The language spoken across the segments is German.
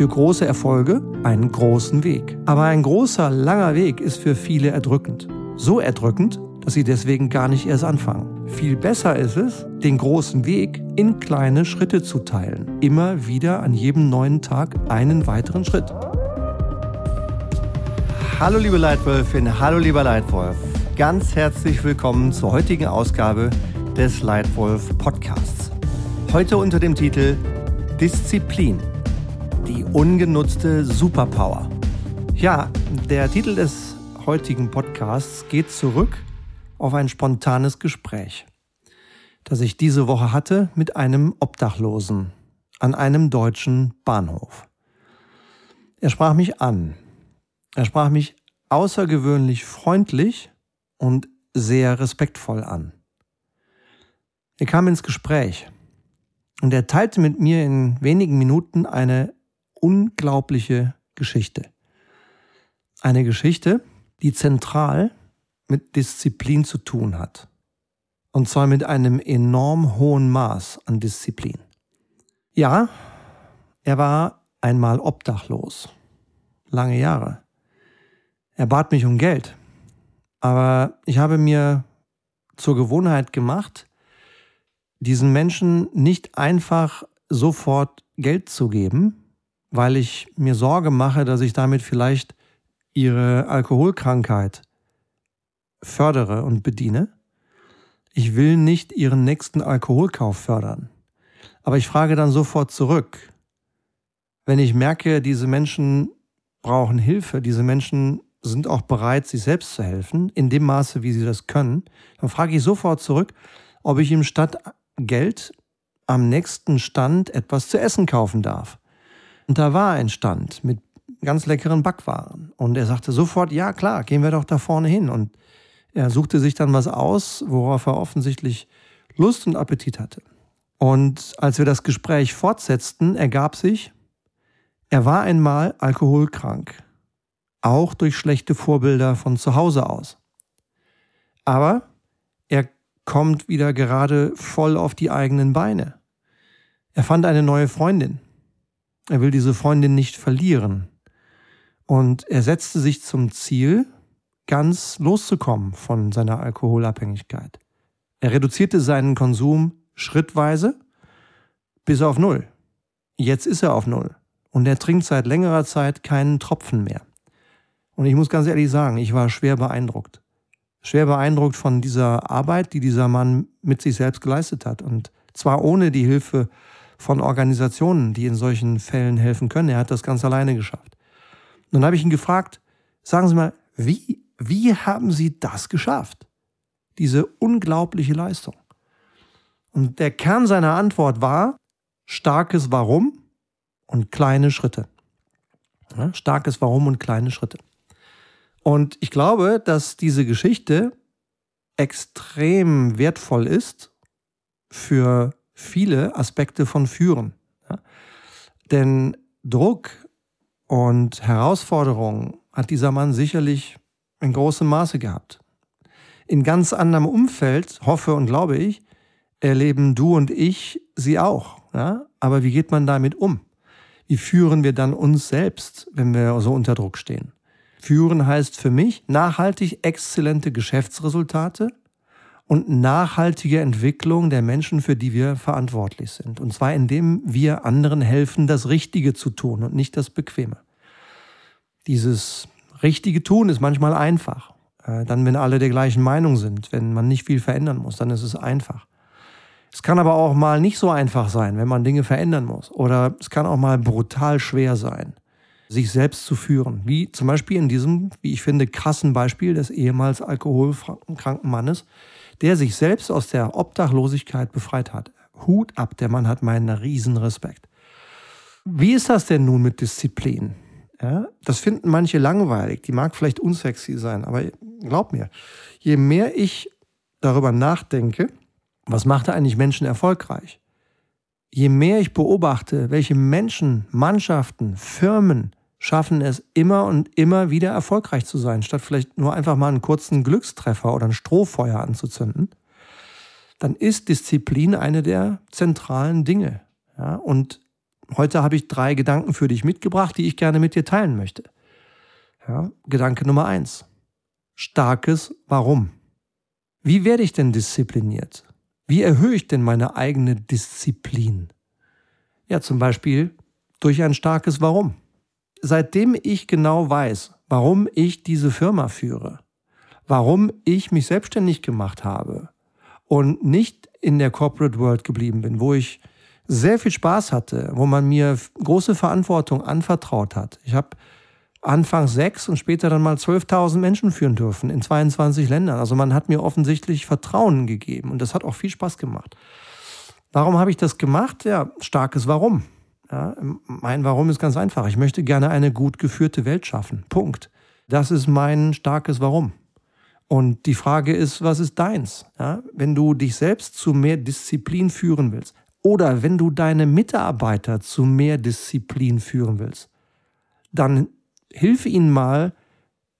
Für große Erfolge einen großen Weg. Aber ein großer, langer Weg ist für viele erdrückend. So erdrückend, dass sie deswegen gar nicht erst anfangen. Viel besser ist es, den großen Weg in kleine Schritte zu teilen. Immer wieder an jedem neuen Tag einen weiteren Schritt. Hallo liebe Leitwölfin, hallo lieber Leitwolf. Ganz herzlich willkommen zur heutigen Ausgabe des Leitwolf Podcasts. Heute unter dem Titel Disziplin. Die ungenutzte Superpower. Ja, der Titel des heutigen Podcasts geht zurück auf ein spontanes Gespräch, das ich diese Woche hatte mit einem Obdachlosen an einem deutschen Bahnhof. Er sprach mich an er sprach mich außergewöhnlich freundlich und sehr respektvoll an. Er kam ins Gespräch und er teilte mit mir in wenigen Minuten eine unglaubliche Geschichte. Eine Geschichte, die zentral mit Disziplin zu tun hat. Und zwar mit einem enorm hohen Maß an Disziplin. Ja, er war einmal obdachlos. Lange Jahre. Er bat mich um Geld. Aber ich habe mir zur Gewohnheit gemacht, diesen Menschen nicht einfach sofort Geld zu geben, weil ich mir Sorge mache, dass ich damit vielleicht ihre Alkoholkrankheit fördere und bediene. Ich will nicht ihren nächsten Alkoholkauf fördern. Aber ich frage dann sofort zurück. Wenn ich merke, diese Menschen brauchen Hilfe, diese Menschen sind auch bereit, sich selbst zu helfen, in dem Maße, wie sie das können, dann frage ich sofort zurück, ob ich ihm statt Geld am nächsten Stand etwas zu essen kaufen darf. Und da war ein Stand mit ganz leckeren Backwaren. Und er sagte sofort, ja klar, gehen wir doch da vorne hin. Und er suchte sich dann was aus, worauf er offensichtlich Lust und Appetit hatte. Und als wir das Gespräch fortsetzten, ergab sich, er war einmal alkoholkrank auch durch schlechte Vorbilder von zu Hause aus. Aber er kommt wieder gerade voll auf die eigenen Beine. Er fand eine neue Freundin. Er will diese Freundin nicht verlieren. Und er setzte sich zum Ziel, ganz loszukommen von seiner Alkoholabhängigkeit. Er reduzierte seinen Konsum schrittweise bis auf Null. Jetzt ist er auf Null. Und er trinkt seit längerer Zeit keinen Tropfen mehr. Und ich muss ganz ehrlich sagen, ich war schwer beeindruckt. Schwer beeindruckt von dieser Arbeit, die dieser Mann mit sich selbst geleistet hat. Und zwar ohne die Hilfe von Organisationen, die in solchen Fällen helfen können. Er hat das ganz alleine geschafft. Dann habe ich ihn gefragt, sagen Sie mal, wie, wie haben Sie das geschafft? Diese unglaubliche Leistung. Und der Kern seiner Antwort war starkes Warum und kleine Schritte. Starkes Warum und kleine Schritte. Und ich glaube, dass diese Geschichte extrem wertvoll ist für viele Aspekte von Führen. Ja? Denn Druck und Herausforderungen hat dieser Mann sicherlich in großem Maße gehabt. In ganz anderem Umfeld, hoffe und glaube ich, erleben du und ich sie auch. Ja? Aber wie geht man damit um? Wie führen wir dann uns selbst, wenn wir so unter Druck stehen? Führen heißt für mich nachhaltig exzellente Geschäftsresultate und nachhaltige Entwicklung der Menschen, für die wir verantwortlich sind. Und zwar indem wir anderen helfen, das Richtige zu tun und nicht das Bequeme. Dieses richtige Tun ist manchmal einfach. Äh, dann, wenn alle der gleichen Meinung sind, wenn man nicht viel verändern muss, dann ist es einfach. Es kann aber auch mal nicht so einfach sein, wenn man Dinge verändern muss. Oder es kann auch mal brutal schwer sein sich selbst zu führen. Wie zum Beispiel in diesem, wie ich finde, krassen Beispiel des ehemals alkoholkranken Mannes, der sich selbst aus der Obdachlosigkeit befreit hat. Hut ab, der Mann hat meinen riesen Respekt. Wie ist das denn nun mit Disziplin? Ja, das finden manche langweilig, die mag vielleicht unsexy sein, aber glaub mir, je mehr ich darüber nachdenke, was macht eigentlich Menschen erfolgreich? Je mehr ich beobachte, welche Menschen, Mannschaften, Firmen schaffen es immer und immer wieder erfolgreich zu sein, statt vielleicht nur einfach mal einen kurzen Glückstreffer oder ein Strohfeuer anzuzünden, dann ist Disziplin eine der zentralen Dinge. Ja, und Heute habe ich drei Gedanken für dich mitgebracht, die ich gerne mit dir teilen möchte. Ja, Gedanke Nummer eins. Starkes Warum. Wie werde ich denn diszipliniert? Wie erhöhe ich denn meine eigene Disziplin? Ja, zum Beispiel durch ein starkes Warum. Seitdem ich genau weiß, warum ich diese Firma führe, warum ich mich selbstständig gemacht habe und nicht in der Corporate World geblieben bin, wo ich sehr viel Spaß hatte, wo man mir große Verantwortung anvertraut hat. Ich habe anfangs sechs und später dann mal 12.000 Menschen führen dürfen in 22 Ländern. Also man hat mir offensichtlich Vertrauen gegeben und das hat auch viel Spaß gemacht. Warum habe ich das gemacht? Ja, starkes Warum. Ja, mein Warum ist ganz einfach. Ich möchte gerne eine gut geführte Welt schaffen. Punkt. Das ist mein starkes Warum. Und die Frage ist, was ist deins? Ja, wenn du dich selbst zu mehr Disziplin führen willst oder wenn du deine Mitarbeiter zu mehr Disziplin führen willst, dann hilf ihnen mal,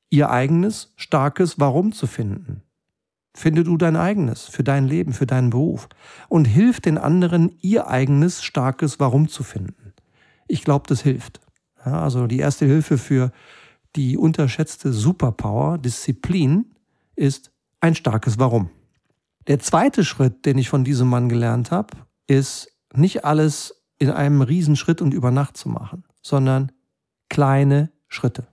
ihr eigenes, starkes Warum zu finden. Finde du dein eigenes für dein Leben, für deinen Beruf und hilf den anderen, ihr eigenes, starkes Warum zu finden. Ich glaube, das hilft. Ja, also die erste Hilfe für die unterschätzte Superpower, Disziplin, ist ein starkes Warum. Der zweite Schritt, den ich von diesem Mann gelernt habe, ist nicht alles in einem Riesenschritt und über Nacht zu machen, sondern kleine Schritte.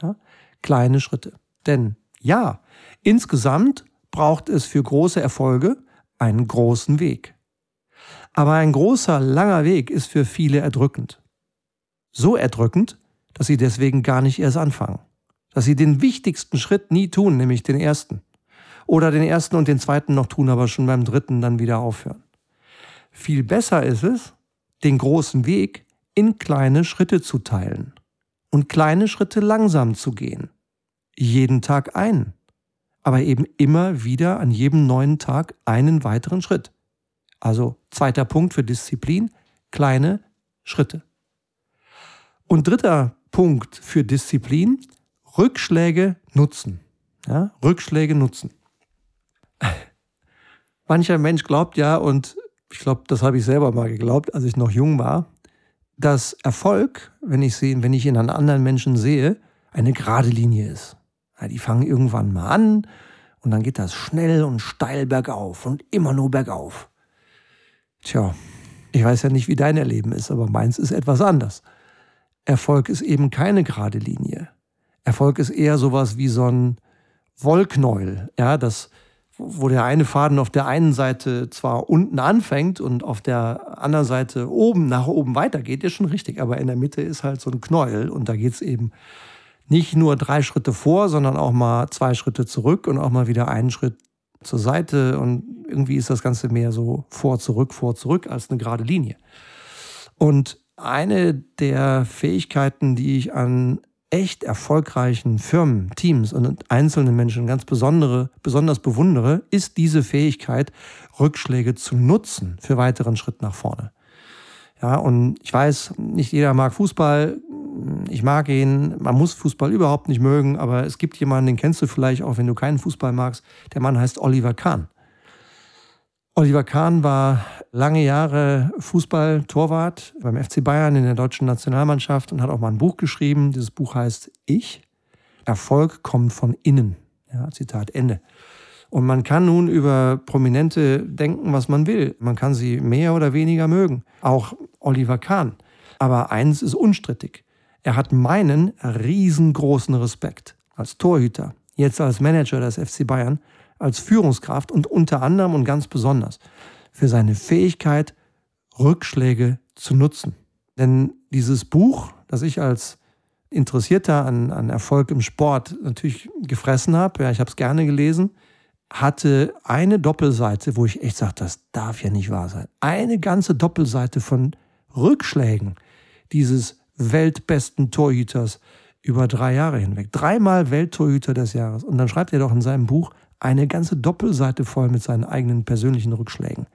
Ja? Kleine Schritte. Denn ja, insgesamt braucht es für große Erfolge einen großen Weg. Aber ein großer, langer Weg ist für viele erdrückend. So erdrückend, dass sie deswegen gar nicht erst anfangen. Dass sie den wichtigsten Schritt nie tun, nämlich den ersten. Oder den ersten und den zweiten noch tun, aber schon beim dritten dann wieder aufhören. Viel besser ist es, den großen Weg in kleine Schritte zu teilen und kleine Schritte langsam zu gehen. Jeden Tag einen. Aber eben immer wieder an jedem neuen Tag einen weiteren Schritt. Also zweiter Punkt für Disziplin, kleine Schritte. Und dritter Punkt für Disziplin, Rückschläge nutzen. Ja, Rückschläge nutzen. Mancher Mensch glaubt ja, und ich glaube, das habe ich selber mal geglaubt, als ich noch jung war, dass Erfolg, wenn ich, sehe, wenn ich in einen anderen Menschen sehe, eine gerade Linie ist. Ja, die fangen irgendwann mal an und dann geht das schnell und steil bergauf und immer nur bergauf. Tja, ich weiß ja nicht, wie dein Erleben ist, aber meins ist etwas anders. Erfolg ist eben keine gerade Linie. Erfolg ist eher sowas wie so ein Wollknäuel, ja, das wo der eine Faden auf der einen Seite zwar unten anfängt und auf der anderen Seite oben nach oben weitergeht, ist schon richtig. Aber in der Mitte ist halt so ein Knäuel und da geht es eben nicht nur drei Schritte vor, sondern auch mal zwei Schritte zurück und auch mal wieder einen Schritt zur Seite. Und irgendwie ist das Ganze mehr so vor, zurück, vor, zurück als eine gerade Linie. Und eine der Fähigkeiten, die ich an echt erfolgreichen Firmen, Teams und einzelnen Menschen ganz besondere, besonders bewundere, ist diese Fähigkeit, Rückschläge zu nutzen für weiteren Schritt nach vorne. Ja, und ich weiß, nicht jeder mag Fußball. Ich mag ihn. Man muss Fußball überhaupt nicht mögen, aber es gibt jemanden, den kennst du vielleicht auch, wenn du keinen Fußball magst. Der Mann heißt Oliver Kahn. Oliver Kahn war lange Jahre Fußball-Torwart beim FC Bayern in der deutschen Nationalmannschaft und hat auch mal ein Buch geschrieben. Dieses Buch heißt Ich. Erfolg kommt von innen. Ja, Zitat Ende. Und man kann nun über Prominente denken, was man will. Man kann sie mehr oder weniger mögen. Auch Oliver Kahn. Aber eins ist unstrittig. Er hat meinen riesengroßen Respekt als Torhüter, jetzt als Manager des FC Bayern als Führungskraft und unter anderem und ganz besonders für seine Fähigkeit, Rückschläge zu nutzen. Denn dieses Buch, das ich als Interessierter an, an Erfolg im Sport natürlich gefressen habe, ja, ich habe es gerne gelesen, hatte eine Doppelseite, wo ich echt sage, das darf ja nicht wahr sein. Eine ganze Doppelseite von Rückschlägen dieses weltbesten Torhüters über drei Jahre hinweg. Dreimal Welttorhüter des Jahres. Und dann schreibt er doch in seinem Buch, eine ganze Doppelseite voll mit seinen eigenen persönlichen Rückschlägen.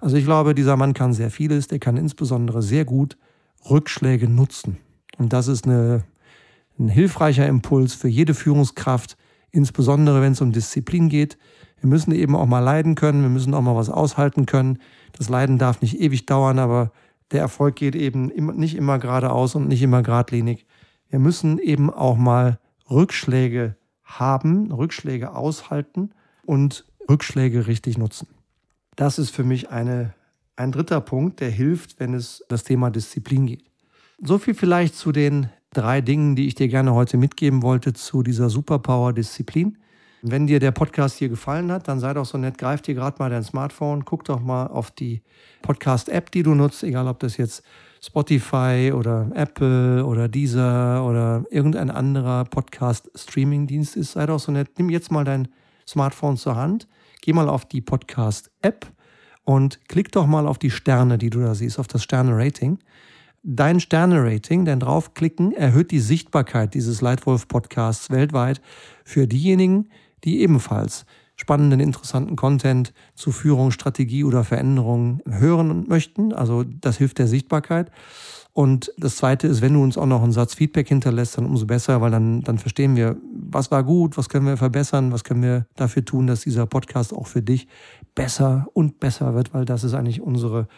Also ich glaube, dieser Mann kann sehr vieles, der kann insbesondere sehr gut Rückschläge nutzen. Und das ist eine, ein hilfreicher Impuls für jede Führungskraft, insbesondere wenn es um Disziplin geht. Wir müssen eben auch mal leiden können, wir müssen auch mal was aushalten können. Das Leiden darf nicht ewig dauern, aber der Erfolg geht eben nicht immer geradeaus und nicht immer geradlinig. Wir müssen eben auch mal Rückschläge haben, Rückschläge aushalten und Rückschläge richtig nutzen. Das ist für mich eine, ein dritter Punkt, der hilft, wenn es das Thema Disziplin geht. So viel vielleicht zu den drei Dingen, die ich dir gerne heute mitgeben wollte zu dieser Superpower Disziplin. Wenn dir der Podcast hier gefallen hat, dann sei doch so nett, greif dir gerade mal dein Smartphone, guck doch mal auf die Podcast-App, die du nutzt, egal ob das jetzt Spotify oder Apple oder Deezer oder irgendein anderer Podcast-Streaming-Dienst ist. Sei doch so nett, nimm jetzt mal dein Smartphone zur Hand, geh mal auf die Podcast-App und klick doch mal auf die Sterne, die du da siehst, auf das Sterne-Rating. Dein Sterne-Rating, dein Draufklicken erhöht die Sichtbarkeit dieses Leitwolf-Podcasts weltweit für diejenigen, die ebenfalls spannenden, interessanten Content zu Führung, Strategie oder Veränderung hören möchten. Also das hilft der Sichtbarkeit. Und das Zweite ist, wenn du uns auch noch einen Satz Feedback hinterlässt, dann umso besser, weil dann, dann verstehen wir, was war gut, was können wir verbessern, was können wir dafür tun, dass dieser Podcast auch für dich besser und besser wird, weil das ist eigentlich unsere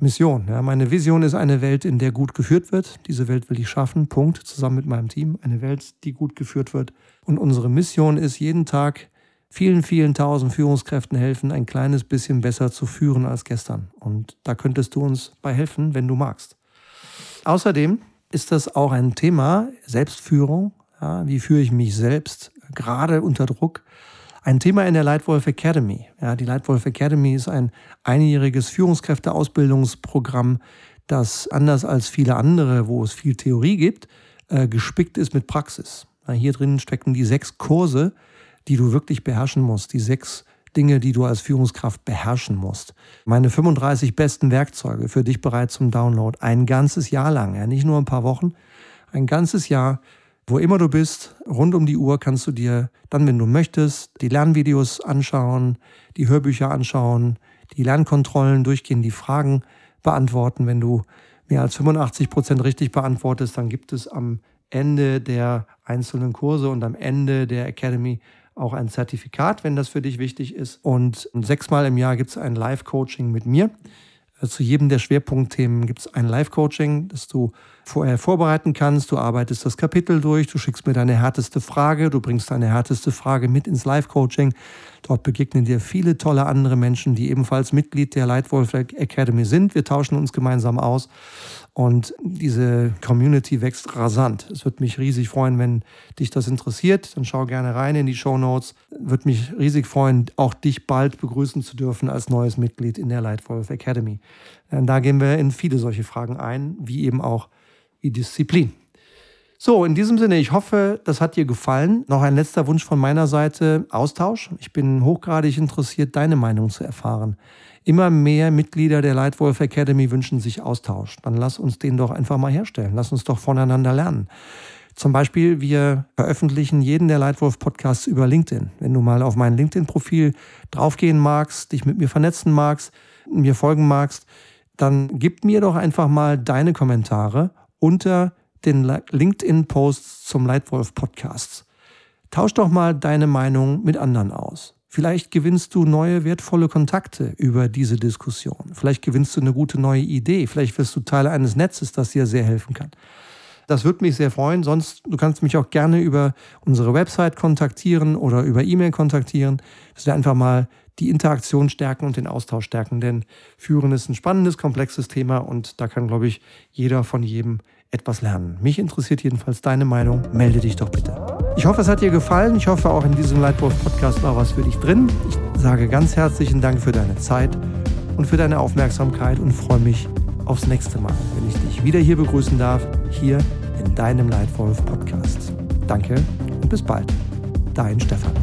Mission. Ja, meine Vision ist eine Welt, in der gut geführt wird. Diese Welt will ich schaffen. Punkt. Zusammen mit meinem Team. Eine Welt, die gut geführt wird. Und unsere Mission ist, jeden Tag vielen, vielen tausend Führungskräften helfen, ein kleines bisschen besser zu führen als gestern. Und da könntest du uns bei helfen, wenn du magst. Außerdem ist das auch ein Thema, Selbstführung. Ja, wie führe ich mich selbst, gerade unter Druck? Ein Thema in der Leitwolf Academy. Ja, die Leitwolf Academy ist ein einjähriges Führungskräfteausbildungsprogramm, das anders als viele andere, wo es viel Theorie gibt, äh, gespickt ist mit Praxis. Hier drin stecken die sechs Kurse, die du wirklich beherrschen musst, die sechs Dinge, die du als Führungskraft beherrschen musst. Meine 35 besten Werkzeuge für dich bereit zum Download. Ein ganzes Jahr lang, ja, nicht nur ein paar Wochen, ein ganzes Jahr wo immer du bist, rund um die Uhr kannst du dir dann, wenn du möchtest, die Lernvideos anschauen, die Hörbücher anschauen, die Lernkontrollen durchgehen, die Fragen beantworten. Wenn du mehr als 85 Prozent richtig beantwortest, dann gibt es am Ende der einzelnen Kurse und am Ende der Academy auch ein Zertifikat, wenn das für dich wichtig ist. Und sechsmal im Jahr gibt es ein Live-Coaching mit mir. Zu jedem der Schwerpunktthemen gibt es ein Live-Coaching, das du vorher vorbereiten kannst. Du arbeitest das Kapitel durch, du schickst mir deine härteste Frage, du bringst deine härteste Frage mit ins Live-Coaching. Dort begegnen dir viele tolle andere Menschen, die ebenfalls Mitglied der Lightwolf Academy sind. Wir tauschen uns gemeinsam aus und diese Community wächst rasant. Es würde mich riesig freuen, wenn dich das interessiert. Dann schau gerne rein in die Show Notes. Würde mich riesig freuen, auch dich bald begrüßen zu dürfen als neues Mitglied in der Lightwolf Academy. Da gehen wir in viele solche Fragen ein, wie eben auch wie Disziplin. So, in diesem Sinne, ich hoffe, das hat dir gefallen. Noch ein letzter Wunsch von meiner Seite, Austausch. Ich bin hochgradig interessiert, deine Meinung zu erfahren. Immer mehr Mitglieder der Lightwolf Academy wünschen sich Austausch. Dann lass uns den doch einfach mal herstellen. Lass uns doch voneinander lernen. Zum Beispiel, wir veröffentlichen jeden der Lightwolf Podcasts über LinkedIn. Wenn du mal auf mein LinkedIn-Profil draufgehen magst, dich mit mir vernetzen magst, mir folgen magst, dann gib mir doch einfach mal deine Kommentare unter LinkedIn-Posts zum Leitwolf Podcast. Tausch doch mal deine Meinung mit anderen aus. Vielleicht gewinnst du neue, wertvolle Kontakte über diese Diskussion. Vielleicht gewinnst du eine gute neue Idee. Vielleicht wirst du Teil eines Netzes, das dir sehr helfen kann. Das würde mich sehr freuen. Sonst, du kannst mich auch gerne über unsere Website kontaktieren oder über E-Mail kontaktieren, dass wir einfach mal die Interaktion stärken und den Austausch stärken. Denn Führen ist ein spannendes, komplexes Thema und da kann, glaube ich, jeder von jedem etwas lernen. Mich interessiert jedenfalls deine Meinung. Melde dich doch bitte. Ich hoffe, es hat dir gefallen. Ich hoffe, auch in diesem Lightwolf-Podcast war was für dich drin. Ich sage ganz herzlichen Dank für deine Zeit und für deine Aufmerksamkeit und freue mich aufs nächste Mal, wenn ich dich wieder hier begrüßen darf, hier in deinem Lightwolf-Podcast. Danke und bis bald. Dein Stefan.